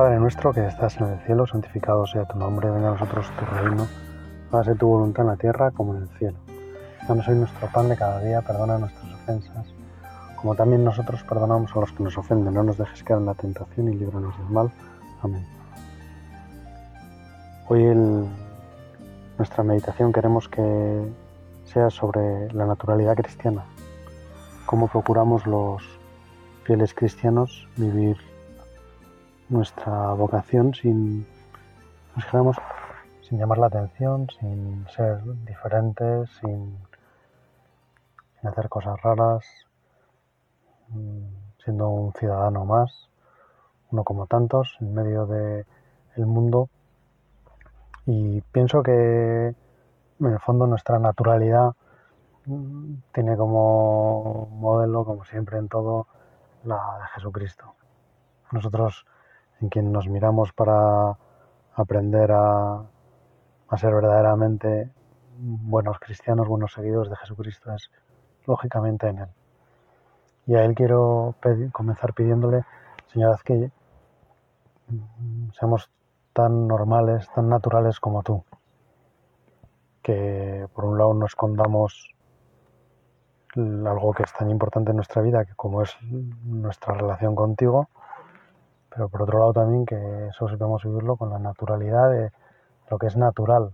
Padre nuestro que estás en el cielo, santificado sea tu nombre, venga a nosotros tu reino, hágase tu voluntad en la tierra como en el cielo. Danos hoy nuestro pan de cada día, perdona nuestras ofensas, como también nosotros perdonamos a los que nos ofenden. No nos dejes caer en la tentación y líbranos del mal. Amén. Hoy el, nuestra meditación queremos que sea sobre la naturalidad cristiana, cómo procuramos los fieles cristianos vivir nuestra vocación sin, sin llamar la atención, sin ser diferentes, sin, hacer cosas raras, mm, siendo un ciudadano más, uno como tantos, en medio del el mundo. Y pienso que en el fondo nuestra naturalidad mm, tiene como modelo, como siempre en todo, la de Jesucristo. Nosotros en quien nos miramos para aprender a, ser verdaderamente buenos cristianos, buenos seguidores de Jesucristo, es lógicamente en Él. Y a Él quiero comenzar pidiéndole, Señor, haz que seamos tan normales, tan naturales como tú. Que por un lado no escondamos algo que es tan importante en nuestra vida, que como es nuestra relación contigo, pero por otro lado también que eso sepamos vivirlo con la naturalidad de lo que es natural.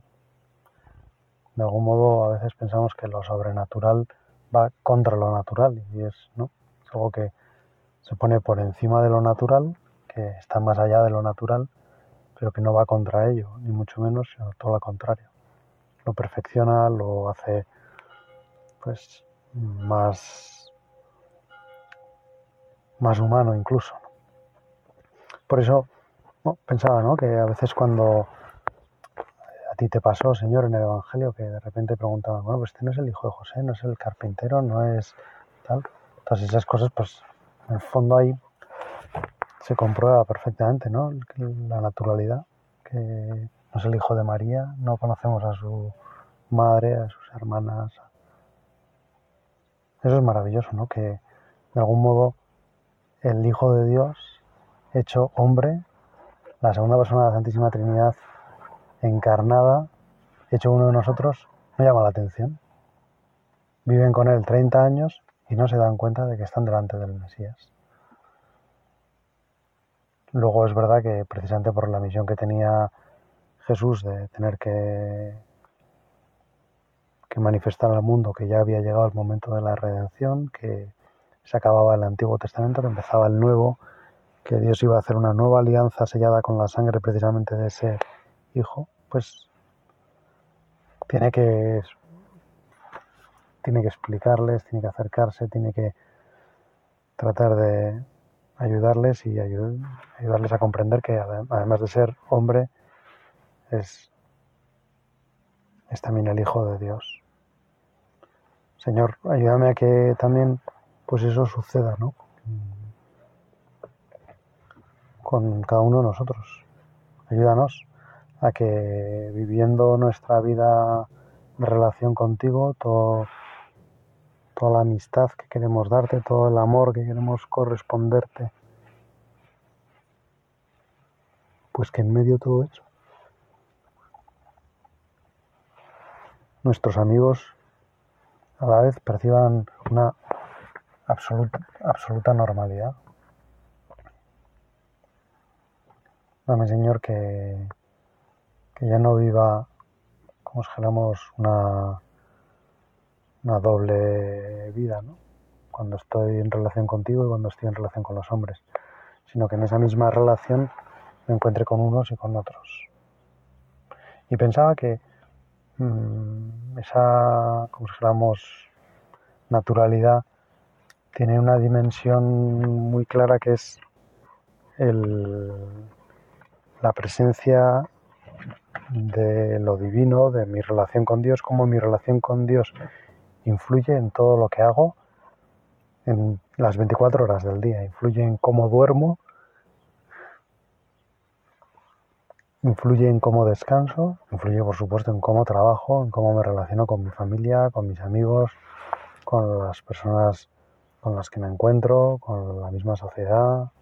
De algún modo a veces pensamos que lo sobrenatural va contra lo natural y es, ¿no? es algo que se pone por encima de lo natural, que está más allá de lo natural, pero que no va contra ello, ni mucho menos, sino todo lo contrario. Lo perfecciona, lo hace pues más, más humano incluso. Por eso pensaba ¿no? que a veces cuando a ti te pasó, Señor, en el Evangelio, que de repente preguntaban, bueno, pues este no es el hijo de José, no es el carpintero, no es tal. Todas esas cosas, pues en el fondo ahí se comprueba perfectamente ¿no? la naturalidad, que no es el hijo de María, no conocemos a su madre, a sus hermanas. Eso es maravilloso, ¿no? Que de algún modo el Hijo de Dios hecho hombre, la segunda persona de la Santísima Trinidad encarnada, hecho uno de nosotros, no llama la atención. Viven con él 30 años y no se dan cuenta de que están delante del Mesías. Luego es verdad que precisamente por la misión que tenía Jesús de tener que, que manifestar al mundo que ya había llegado el momento de la redención, que se acababa el Antiguo Testamento, que empezaba el Nuevo, que Dios iba a hacer una nueva alianza sellada con la sangre precisamente de ese hijo, pues tiene que tiene que explicarles, tiene que acercarse, tiene que tratar de ayudarles y ayudarles a comprender que además de ser hombre es, es también el hijo de Dios. Señor, ayúdame a que también pues eso suceda, ¿no? Con cada uno de nosotros. Ayúdanos a que viviendo nuestra vida de relación contigo, todo, toda la amistad que queremos darte, todo el amor que queremos corresponderte, pues que en medio de todo eso, nuestros amigos a la vez perciban una absoluta, absoluta normalidad. Dame, Señor, que, que ya no viva fuéramos una, una doble vida, ¿no? Cuando estoy en relación contigo y cuando estoy en relación con los hombres, sino que en esa misma relación me encuentre con unos y con otros. Y pensaba que mmm, esa, fuéramos naturalidad, tiene una dimensión muy clara que es el, la presencia de lo divino, de mi relación con Dios, cómo mi relación con Dios influye en todo lo que hago en las 24 horas del día, influye en cómo duermo, influye en cómo descanso, influye por supuesto en cómo trabajo, en cómo me relaciono con mi familia, con mis amigos, con las personas con las que me encuentro, con la misma sociedad.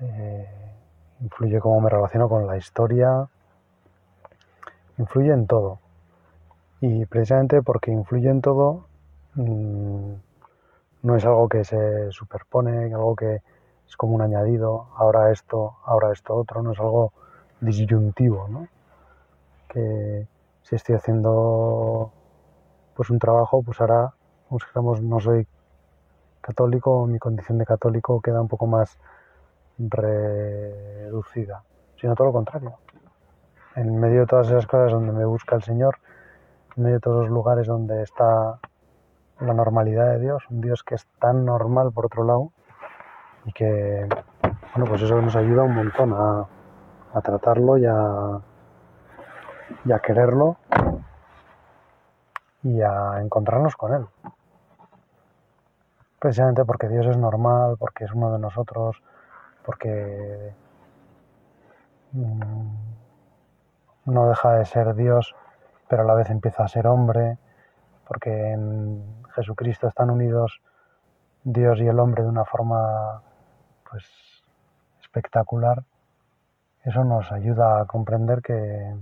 Eh, influye cómo me relaciono con la historia, influye en todo. Y precisamente porque influye en todo, mm, no es algo que se superpone, algo que es como un añadido, ahora esto, ahora esto otro, no es algo disyuntivo, ¿no? Que si estoy haciendo pues un trabajo, pues ahora, como no soy católico, mi condición de católico queda un poco más reducida, sino todo lo contrario. En medio de todas esas cosas donde me busca el Señor, en medio de todos los lugares donde está la normalidad de Dios, un Dios que es tan normal por otro lado y que, bueno, pues eso nos ayuda un montón a, tratarlo y a quererlo y a encontrarnos con Él. Precisamente porque Dios es normal, porque es uno de nosotros, porque mm, no deja de ser Dios, pero a la vez empieza a ser hombre, porque en Jesucristo están unidos Dios y el hombre de una forma pues espectacular. Eso nos ayuda a comprender que,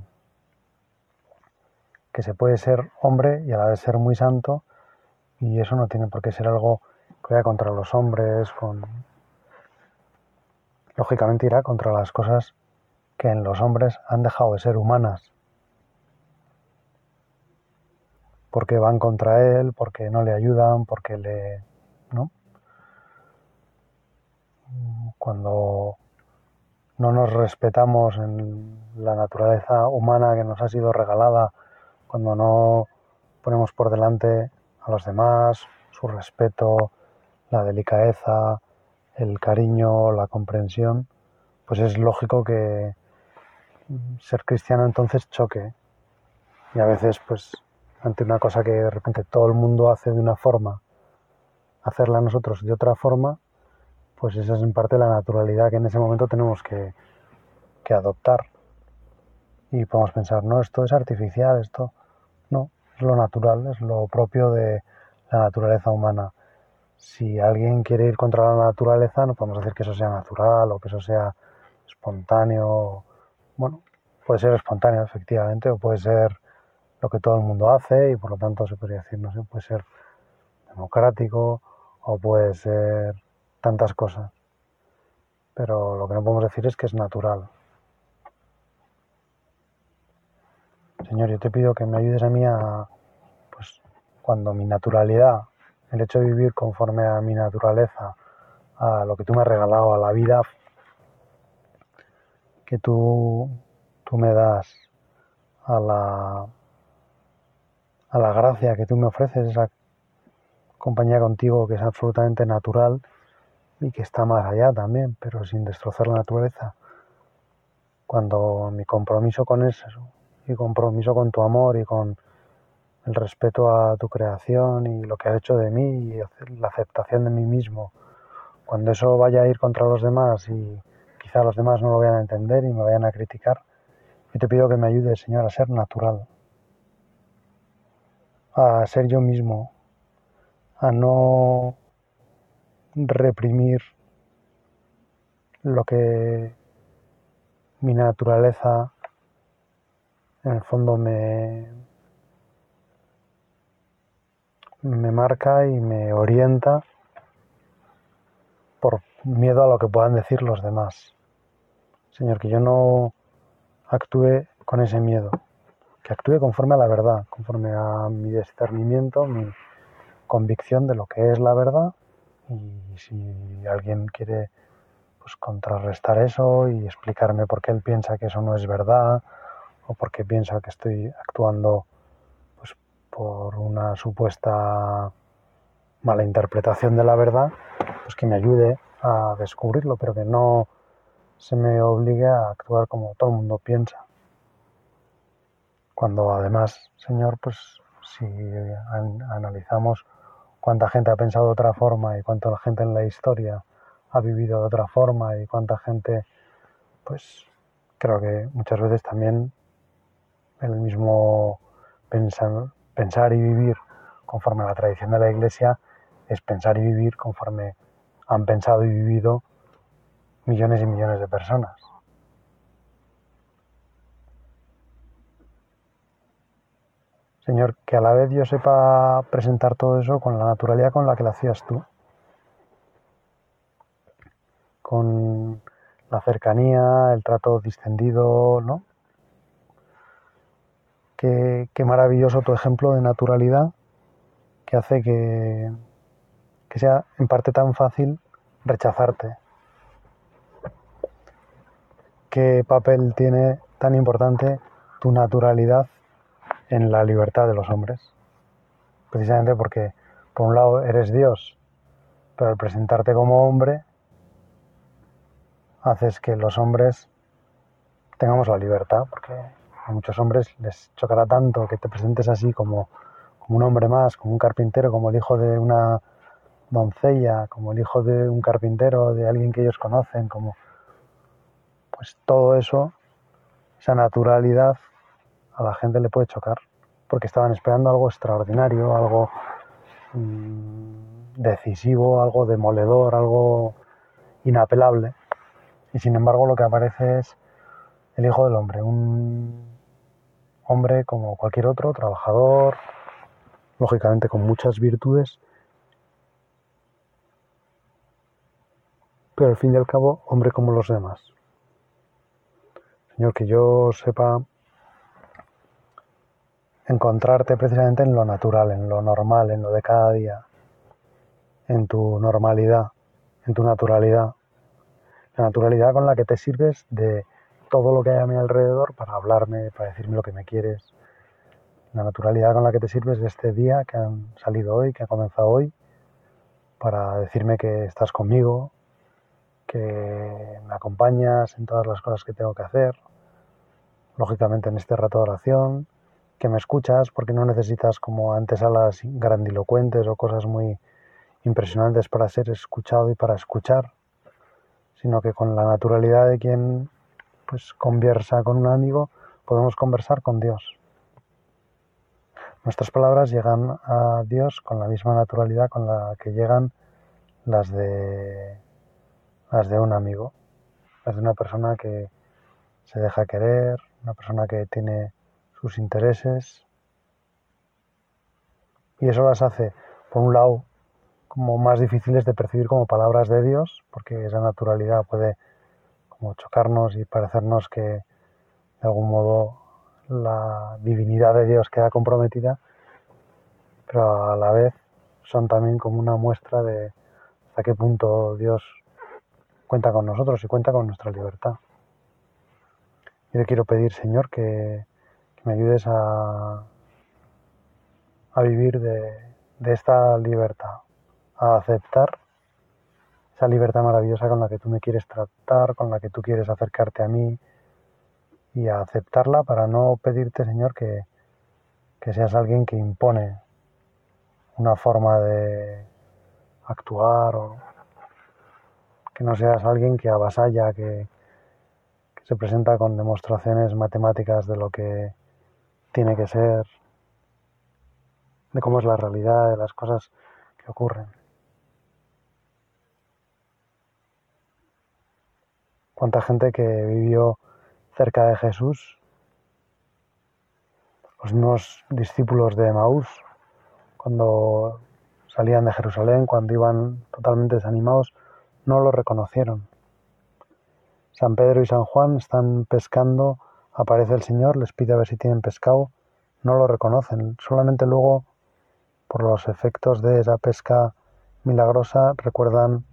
que se puede ser hombre y a la vez ser muy santo y eso no tiene por qué ser algo que vaya contra los hombres, con... lógicamente irá contra las cosas que en los hombres han dejado de ser humanas, porque van contra él, porque no le ayudan, porque le... ¿no? Cuando no nos respetamos en la naturaleza humana que nos ha sido regalada cuando no ponemos por delante a los demás, su respeto, la delicadeza, el cariño, la comprensión, pues es lógico que ser cristiano entonces choque. Y a veces, pues, ante una cosa que de repente todo el mundo hace de una forma, hacerla nosotros de otra forma, pues esa es en parte la naturalidad que en ese momento tenemos que, que adoptar. Y podemos pensar, no, esto es artificial, esto no, es lo natural, es lo propio de la naturaleza humana. Si alguien quiere ir contra la naturaleza, no podemos decir que eso sea natural o que eso sea espontáneo. Bueno, puede ser espontáneo, efectivamente, o puede ser lo que todo el mundo hace y por lo tanto se podría decir, no sé, puede ser democrático o puede ser tantas cosas. Pero lo que no podemos decir es que es natural. Señor, yo te pido que me ayudes a mí a, pues, cuando mi naturalidad, el hecho de vivir conforme a mi naturaleza, a lo que tú me has regalado, a la vida que tú, tú me das, a la, a la gracia que tú me ofreces, esa compañía contigo que es absolutamente natural y que está más allá también, pero sin destrozar la naturaleza. Cuando mi compromiso con eso y compromiso con tu amor y con el respeto a tu creación y lo que has hecho de mí y la aceptación de mí mismo. Cuando eso vaya a ir contra los demás y quizá los demás no lo vayan a entender y me vayan a criticar, yo te pido que me ayudes, Señor, a ser natural, a ser yo mismo, a no reprimir lo que mi naturaleza en el fondo me, me marca y me orienta por miedo a lo que puedan decir los demás. Señor, que yo no actúe con ese miedo, que actúe conforme a la verdad, conforme a mi discernimiento, mi convicción de lo que es la verdad y si alguien quiere pues contrarrestar eso y explicarme por qué él piensa que eso no es verdad o porque piensa que estoy actuando por una supuesta mala interpretación de la verdad, pues que me ayude a descubrirlo, pero que no se me obligue a actuar como todo el mundo piensa. Cuando además, Señor, pues si analizamos cuánta gente ha pensado de otra forma y cuánta gente en la historia ha vivido de otra forma y cuánta gente, pues creo que muchas veces también el mismo pensar, pensar y vivir conforme a la tradición de la Iglesia es pensar y vivir conforme han pensado y vivido millones y millones de personas. Señor, que a la vez yo sepa presentar todo eso con la naturalidad con la que lo hacías tú, con la cercanía, el trato distendido, ¿no? Qué, maravilloso tu ejemplo de naturalidad que hace que, que sea en parte tan fácil rechazarte. ¿Qué papel tiene tan importante tu naturalidad en la libertad de los hombres? Precisamente porque, por un lado, eres Dios, pero al presentarte como hombre, haces que los hombres tengamos la libertad, porque a muchos hombres les chocará tanto que te presentes así como, como un hombre más, como un carpintero, como el hijo de una doncella, como el hijo de un carpintero, de alguien que ellos conocen, como pues todo eso, esa naturalidad a la gente le puede chocar, porque estaban esperando algo extraordinario, algo mmm, decisivo, algo demoledor, algo inapelable. Y sin embargo lo que aparece es el Hijo del Hombre, un hombre como cualquier otro, trabajador, lógicamente con muchas virtudes, pero al fin y al cabo hombre como los demás. Señor, que yo sepa encontrarte precisamente en lo natural, en lo normal, en lo de cada día, en tu normalidad, en tu naturalidad, la naturalidad con la que te sirves de todo lo que hay a mi alrededor para hablarme, para decirme lo que me quieres, la naturalidad con la que te sirves de este día que han salido hoy, que ha comenzado hoy, para decirme que estás conmigo, que me acompañas en todas las cosas que tengo que hacer, lógicamente en este rato de oración, que me escuchas porque no necesitas como antes a las grandilocuentes o cosas muy impresionantes para ser escuchado y para escuchar, sino que con la naturalidad de quien pues conversa con un amigo podemos conversar con Dios. Nuestras palabras llegan a Dios con la misma naturalidad con la que llegan las de las de un amigo, las de una persona que se deja querer, una persona que tiene sus intereses. Y eso las hace, por un lado, como más difíciles de percibir como palabras de Dios, porque esa naturalidad puede como chocarnos y parecernos que de algún modo la divinidad de Dios queda comprometida, pero a la vez son también como una muestra de hasta qué punto Dios cuenta con nosotros y cuenta con nuestra libertad. Yo le quiero pedir, Señor, que, que me ayudes a, a vivir de, de esta libertad, a aceptar esa libertad maravillosa con la que tú me quieres tratar, con la que tú quieres acercarte a mí y a aceptarla para no pedirte, Señor, que, que seas alguien que impone una forma de actuar o que no seas alguien que avasalla, que, que se presenta con demostraciones matemáticas de lo que tiene que ser, de cómo es la realidad, de las cosas que ocurren. Cuánta gente que vivió cerca de Jesús, los mismos discípulos de Maús, cuando salían de Jerusalén, cuando iban totalmente desanimados, no lo reconocieron. San Pedro y San Juan están pescando Aparece el Señor, les pide a ver si tienen pescado, no lo reconocen, solamente luego, por los efectos de esa pesca milagrosa, recuerdan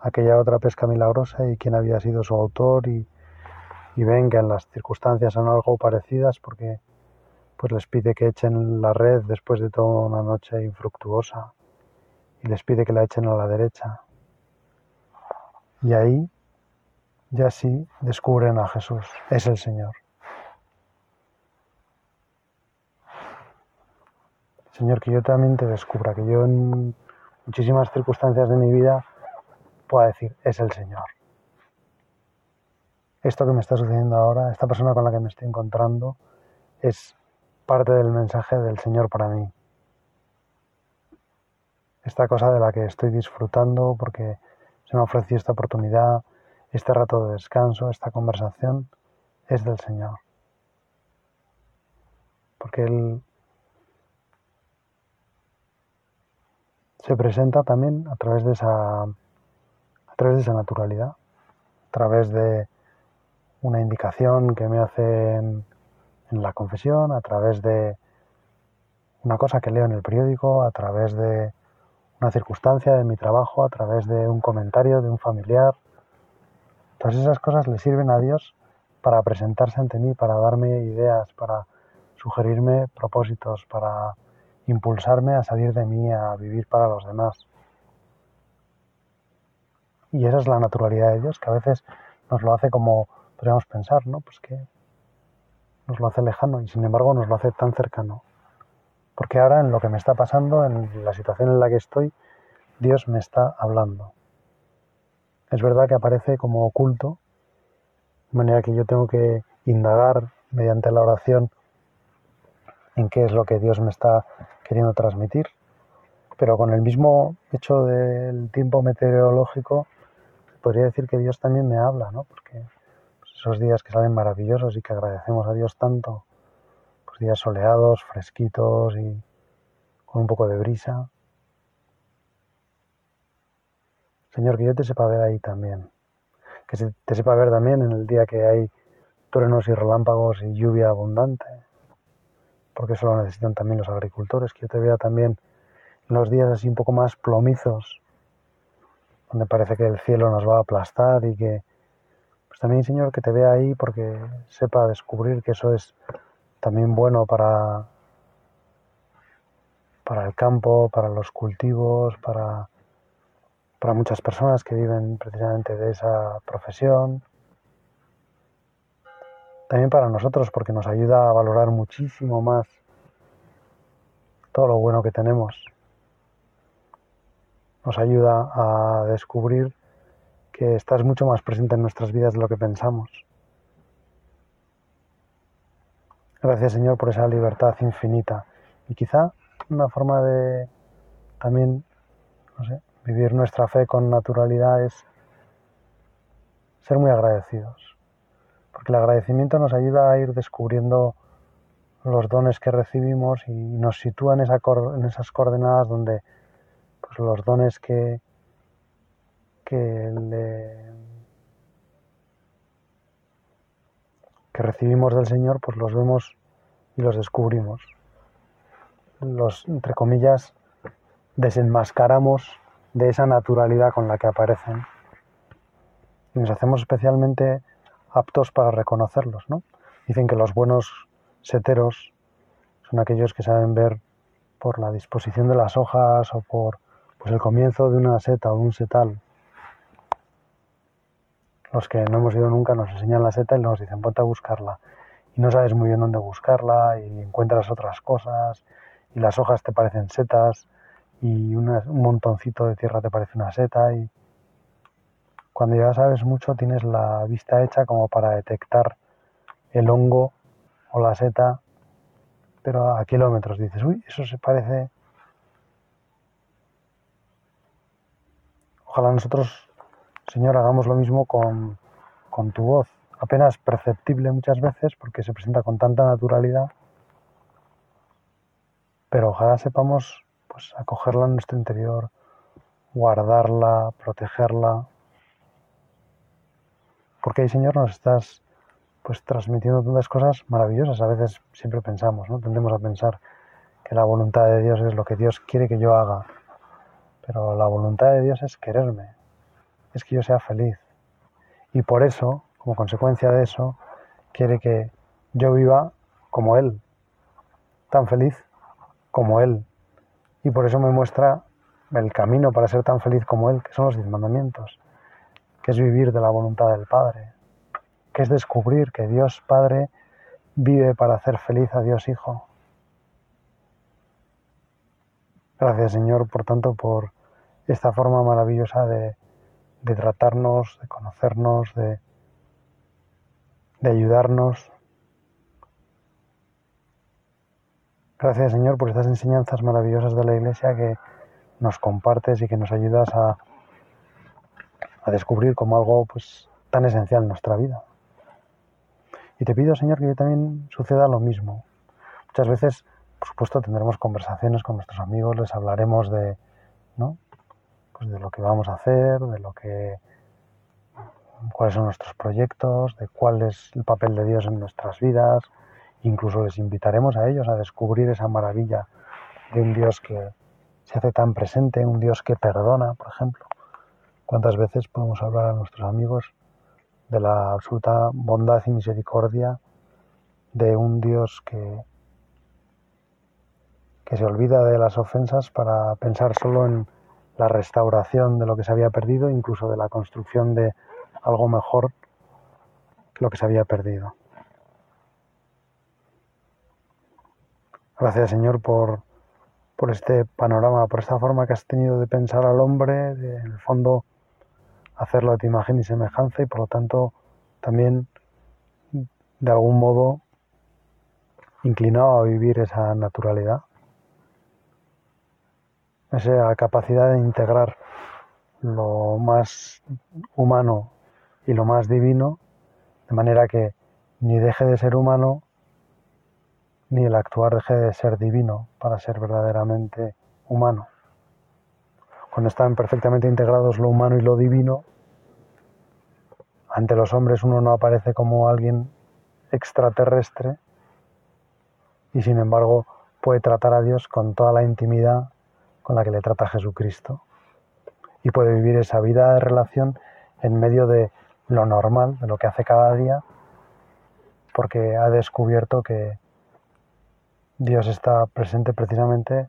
aquella otra pesca milagrosa y quién había sido su autor y, ven que en las circunstancias son algo parecidas porque pues les pide que echen la red después de toda una noche infructuosa y les pide que la echen a la derecha. Y ahí ya sí descubren a Jesús, es el Señor. Señor, que yo también te descubra, que yo en muchísimas circunstancias de mi vida pueda decir, es el Señor. Esto que me está sucediendo ahora, esta persona con la que me estoy encontrando, es parte del mensaje del Señor para mí. Esta cosa de la que estoy disfrutando porque se me ofreció esta oportunidad, este rato de descanso, esta conversación, es del Señor. Porque Él se presenta también a través de esa través de esa naturalidad, a través de una indicación que me hacen en la confesión, a través de una cosa que leo en el periódico, a través de una circunstancia de mi trabajo, a través de un comentario de un familiar. Todas esas cosas le sirven a Dios para presentarse ante mí, para darme ideas, para sugerirme propósitos, para impulsarme a salir de mí, a vivir para los demás. Y esa es la naturalidad de Dios, que a veces nos lo hace como podríamos pensar, ¿no? Pues que nos lo hace lejano y sin embargo nos lo hace tan cercano. Porque ahora en lo que me está pasando, en la situación en la que estoy, Dios me está hablando. Es verdad que aparece como oculto, de manera que yo tengo que indagar mediante la oración en qué es lo que Dios me está queriendo transmitir. Pero con el mismo hecho del tiempo meteorológico, podría decir que Dios también me habla, ¿no? Porque pues, esos días que salen maravillosos y que agradecemos a Dios tanto, pues días soleados, fresquitos y con un poco de brisa. Señor, que yo te sepa ver ahí también. Que te sepa ver también en el día que hay truenos y relámpagos y lluvia abundante porque eso lo necesitan también los agricultores, que yo te vea también en los días así un poco más plomizos, donde parece que el cielo nos va a aplastar y que, pues también Señor, que te vea ahí porque sepa descubrir que eso es también bueno para, para el campo, para los cultivos, para, para muchas personas que viven precisamente de esa profesión también para nosotros porque nos ayuda a valorar muchísimo más todo lo bueno que tenemos. Nos ayuda a descubrir que estás mucho más presente en nuestras vidas de lo que pensamos. Gracias Señor por esa libertad infinita. Y quizá una forma de también, vivir nuestra fe con naturalidad es ser muy agradecidos porque el agradecimiento nos ayuda a ir descubriendo los dones que recibimos y nos sitúa en, esas coordenadas donde los dones que, que, recibimos del Señor, pues los vemos y los descubrimos. Los, entre comillas, desenmascaramos de esa naturalidad con la que aparecen. Y nos hacemos especialmente aptos para reconocerlos. ¿no? Dicen que los buenos seteros son aquellos que saben ver por la disposición de las hojas o por pues, el comienzo de una seta o de un setal. Los que no hemos ido nunca nos enseñan la seta y nos dicen ponte a buscarla. Y no sabes muy bien dónde buscarla y encuentras otras cosas y las hojas te parecen setas y un montoncito de tierra te parece una seta y cuando ya sabes mucho tienes la vista hecha como para detectar el hongo o la seta, pero a kilómetros dices, uy, eso se parece... Ojalá nosotros, Señor, hagamos lo mismo con, con tu voz, apenas perceptible muchas veces porque se presenta con tanta naturalidad, pero ojalá sepamos pues acogerla en nuestro interior, guardarla, protegerla, porque ahí, Señor, nos estás pues transmitiendo tantas cosas maravillosas. A veces siempre pensamos, ¿no? Tendemos a pensar que la voluntad de Dios es lo que Dios quiere que yo haga. Pero la voluntad de Dios es quererme, es que yo sea feliz. Y por eso, como consecuencia de eso, quiere que yo viva como Él, tan feliz como Él. Y por eso me muestra el camino para ser tan feliz como Él, que son los diez mandamientos que es vivir de la voluntad del Padre, que es descubrir que Dios Padre vive para hacer feliz a Dios Hijo. Gracias Señor, por tanto, por esta forma maravillosa de, tratarnos, de conocernos, de, de ayudarnos. Gracias Señor por estas enseñanzas maravillosas de la Iglesia que nos compartes y que nos ayudas a a descubrir como algo pues, tan esencial en nuestra vida. Y te pido, Señor, que también suceda lo mismo. Muchas veces, por supuesto, tendremos conversaciones con nuestros amigos, les hablaremos de, ¿no? De lo que vamos a hacer, de lo que cuáles son nuestros proyectos, de cuál es el papel de Dios en nuestras vidas. Incluso les invitaremos a ellos a descubrir esa maravilla de un Dios que se hace tan presente, un Dios que perdona, por ejemplo. ¿Cuántas veces podemos hablar a nuestros amigos de la absoluta bondad y misericordia de un Dios que, que se olvida de las ofensas para pensar solo en la restauración de lo que se había perdido, incluso de la construcción de algo mejor que lo que se había perdido. Gracias Señor por, por este panorama, por esta forma que has tenido de pensar al hombre, de, en el fondo hacerlo a tu imagen y semejanza y por lo tanto también de algún modo inclinado a vivir esa naturalidad, esa capacidad de integrar lo más humano y lo más divino, de manera que ni deje de ser humano, ni el actuar deje de ser divino para ser verdaderamente humano. Cuando están perfectamente integrados lo humano y lo divino, ante los hombres uno no aparece como alguien extraterrestre y sin embargo puede tratar a Dios con toda la intimidad con la que le trata Jesucristo y puede vivir esa vida de relación en medio de lo normal, de lo que hace cada día, porque ha descubierto que Dios está presente precisamente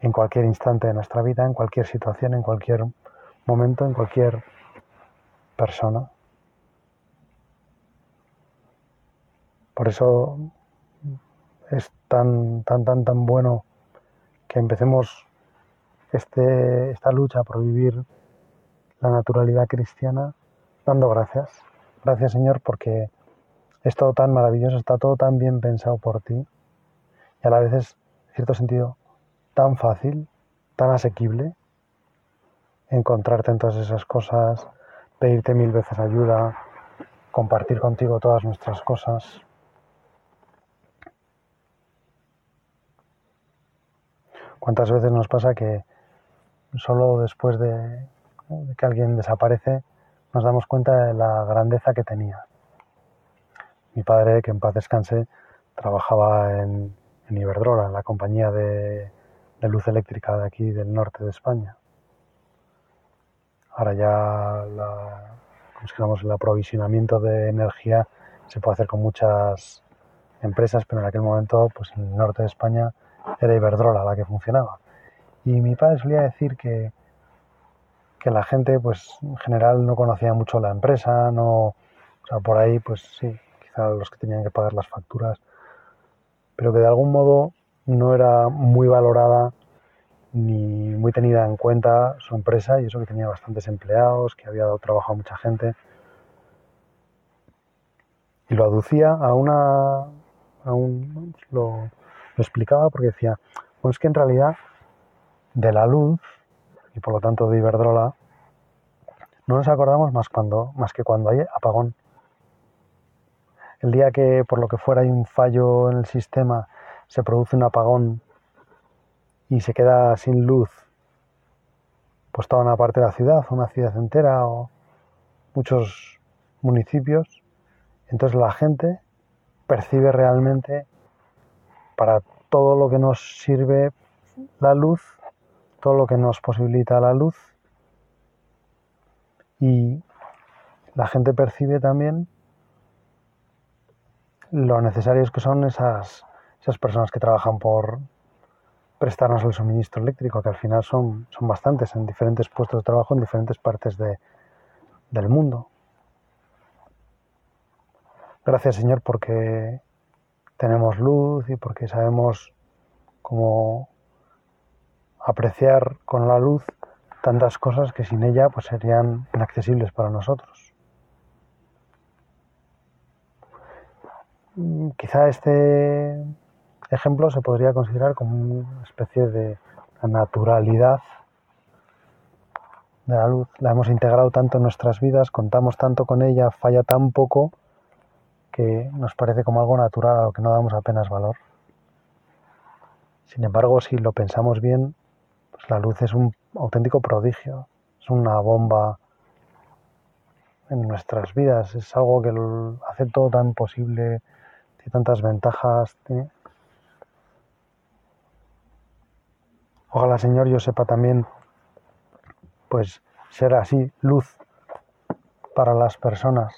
en cualquier instante de nuestra vida, en cualquier situación, en cualquier momento, en cualquier persona. Por eso es tan, tan, tan, tan bueno que empecemos este, esta lucha por vivir la naturalidad cristiana dando gracias. Gracias Señor porque es todo tan maravilloso, está todo tan bien pensado por ti y a la vez es, en cierto sentido, tan fácil, tan asequible encontrarte en todas esas cosas, pedirte mil veces ayuda, compartir contigo todas nuestras cosas. ¿Cuántas veces nos pasa que solo después de, que alguien desaparece nos damos cuenta de la grandeza que tenía? Mi padre, que en paz descanse, trabajaba en, Iberdrola, la compañía de, luz eléctrica de aquí del norte de España. Ahora ya el aprovisionamiento de energía se puede hacer con muchas empresas, pero en aquel momento, pues en el norte de España era Iberdrola la que funcionaba. Y mi padre solía decir que, que la gente, pues en general no conocía mucho la empresa, no, o sea, por ahí, pues sí, quizá los que tenían que pagar las facturas, pero que de algún modo no era muy valorada ni muy tenida en cuenta su empresa y eso que tenía bastantes empleados, que había dado trabajo a mucha gente. Y lo aducía a una, a un, lo, lo explicaba porque decía, pues es que en realidad de la luz y por lo tanto de Iberdrola no nos acordamos más, cuando, más que cuando hay apagón. El día que por lo que fuera hay un fallo en el sistema, se produce un apagón y se queda sin luz, pues toda una parte de la ciudad, una ciudad entera o muchos municipios, entonces la gente percibe realmente para todo lo que nos sirve la luz, todo lo que nos posibilita la luz. Y la gente percibe también lo necesarios que son esas, esas personas que trabajan por prestarnos el suministro eléctrico, que al final son, son bastantes en diferentes puestos de trabajo en diferentes partes de, del mundo. Gracias Señor porque tenemos luz y porque sabemos cómo apreciar con la luz tantas cosas que sin ella pues serían inaccesibles para nosotros. Mm, quizá este ejemplo se podría considerar como una especie de naturalidad de la luz. La hemos integrado tanto en nuestras vidas, contamos tanto con ella, falla tan poco que nos parece como algo natural a lo que no damos apenas valor. Sin embargo, si lo pensamos bien, la luz es un auténtico prodigio, es una bomba en nuestras vidas, es algo que hace todo tan posible, tiene tantas ventajas. Ojalá, Señor, yo sepa también, pues, ser así, luz para las personas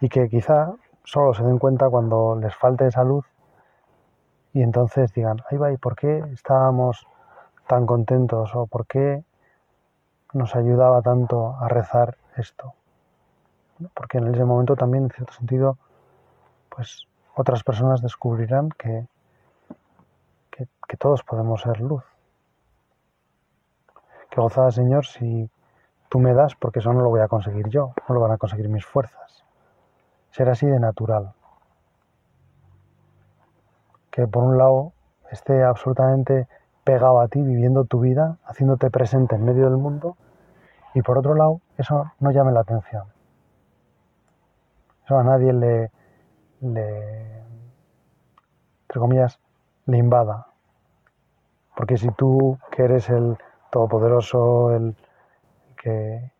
y que quizá solo se den cuenta cuando les falte esa luz y entonces digan, ahí va, ¿y por qué estábamos tan contentos o por qué nos ayudaba tanto a rezar esto? Porque en ese momento también, en cierto sentido, pues otras personas descubrirán que, que, todos podemos ser luz. Que gozada, Señor, si tú me das, porque eso no lo voy a conseguir yo, no lo van a conseguir mis fuerzas. Ser así de natural que por un lado esté absolutamente pegado a ti, viviendo tu vida, haciéndote presente en medio del mundo, y por otro lado, eso no llame la atención. Eso a nadie le, le entre comillas, le invada. Porque si tú, que eres el todopoderoso, el que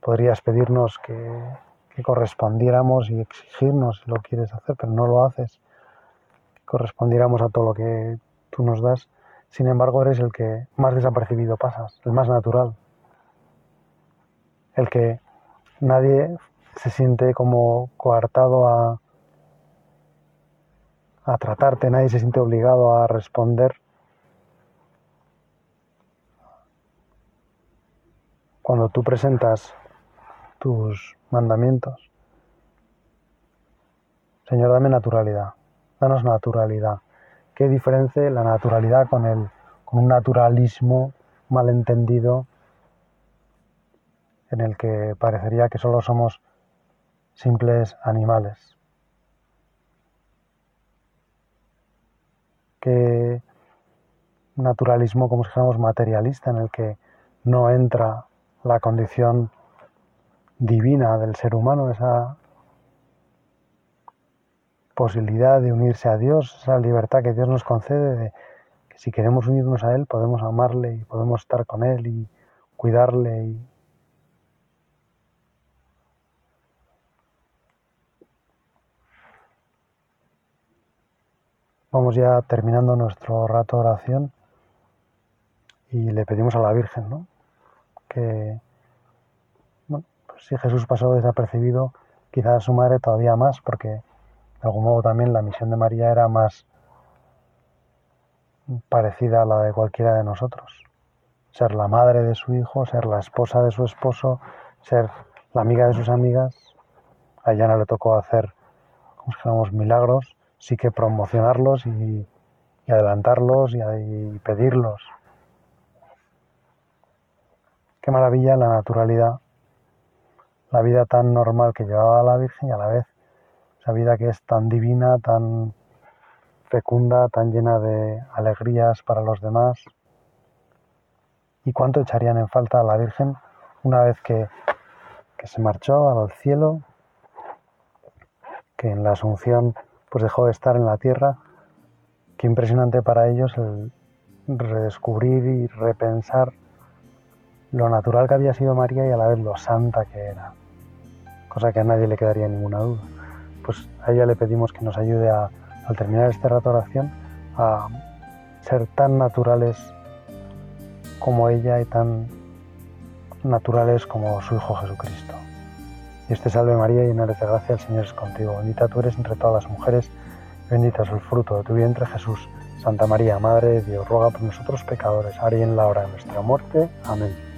podrías pedirnos que, que correspondiéramos y exigirnos si lo quieres hacer, pero no lo haces, correspondiéramos a todo lo que tú nos das. Sin embargo, eres el que más desapercibido pasas, el más natural, el que nadie se siente como coartado a, a tratarte, nadie se siente obligado a responder. Cuando tú presentas tus mandamientos, Señor, dame naturalidad danos naturalidad. ¿Qué diferencia la naturalidad con, el, con un naturalismo malentendido en el que parecería que solo somos simples animales? ¿Qué naturalismo como si materialista en el que no entra la condición divina del ser humano, esa posibilidad de unirse a Dios, esa libertad que Dios nos concede de que si queremos unirnos a Él podemos amarle y podemos estar con Él y cuidarle y Vamos ya terminando nuestro rato de oración y le pedimos a la Virgen, ¿no? Que bueno, pues si Jesús pasó desapercibido, quizás su madre todavía más, porque de algún modo también la misión de María era más parecida a la de cualquiera de nosotros. Ser la madre de su hijo, ser la esposa de su esposo, ser la amiga de sus amigas. A ella no le tocó hacer, como si milagros, sí que promocionarlos y, adelantarlos y, y pedirlos. Qué maravilla la naturalidad, la vida tan normal que llevaba la Virgen y a la vez esa vida que es tan divina, tan fecunda, tan llena de alegrías para los demás. ¿Y cuánto echarían en falta a la Virgen una vez que, se marchó al cielo, que en la Asunción pues dejó de estar en la tierra? Qué impresionante para ellos el redescubrir y repensar lo natural que había sido María y a la vez lo santa que era, cosa que a nadie le quedaría ninguna duda pues a ella le pedimos que nos ayude a, al terminar este rato de oración a ser tan naturales como ella y tan naturales como su Hijo Jesucristo. Dios te salve María, llena de gracia, el Señor es contigo. Bendita tú eres entre todas las mujeres, bendita es el fruto de tu vientre Jesús. Santa María, Madre de Dios, ruega por nosotros pecadores, ahora y en la hora de nuestra muerte. Amén.